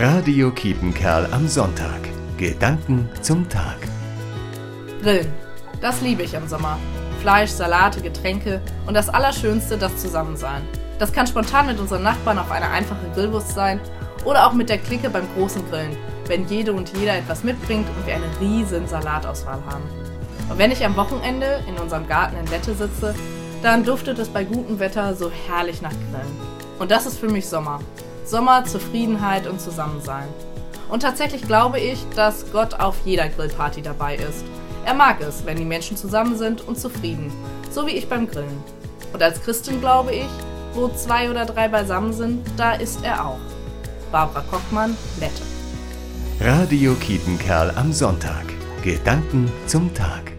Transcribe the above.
Radio Kiepenkerl am Sonntag. Gedanken zum Tag. Grillen. Das liebe ich im Sommer. Fleisch, Salate, Getränke und das Allerschönste, das Zusammensein. Das kann spontan mit unseren Nachbarn auf eine einfache Grillwurst sein oder auch mit der Clique beim großen Grillen, wenn jede und jeder etwas mitbringt und wir eine riesen Salatauswahl haben. Und wenn ich am Wochenende in unserem Garten in Lette sitze, dann duftet es bei gutem Wetter so herrlich nach Grillen. Und das ist für mich Sommer. Sommer, Zufriedenheit und Zusammensein. Und tatsächlich glaube ich, dass Gott auf jeder Grillparty dabei ist. Er mag es, wenn die Menschen zusammen sind und zufrieden, so wie ich beim Grillen. Und als Christin glaube ich, wo zwei oder drei beisammen sind, da ist er auch. Barbara Kochmann, Lette. Radio Kiepenkerl am Sonntag. Gedanken zum Tag.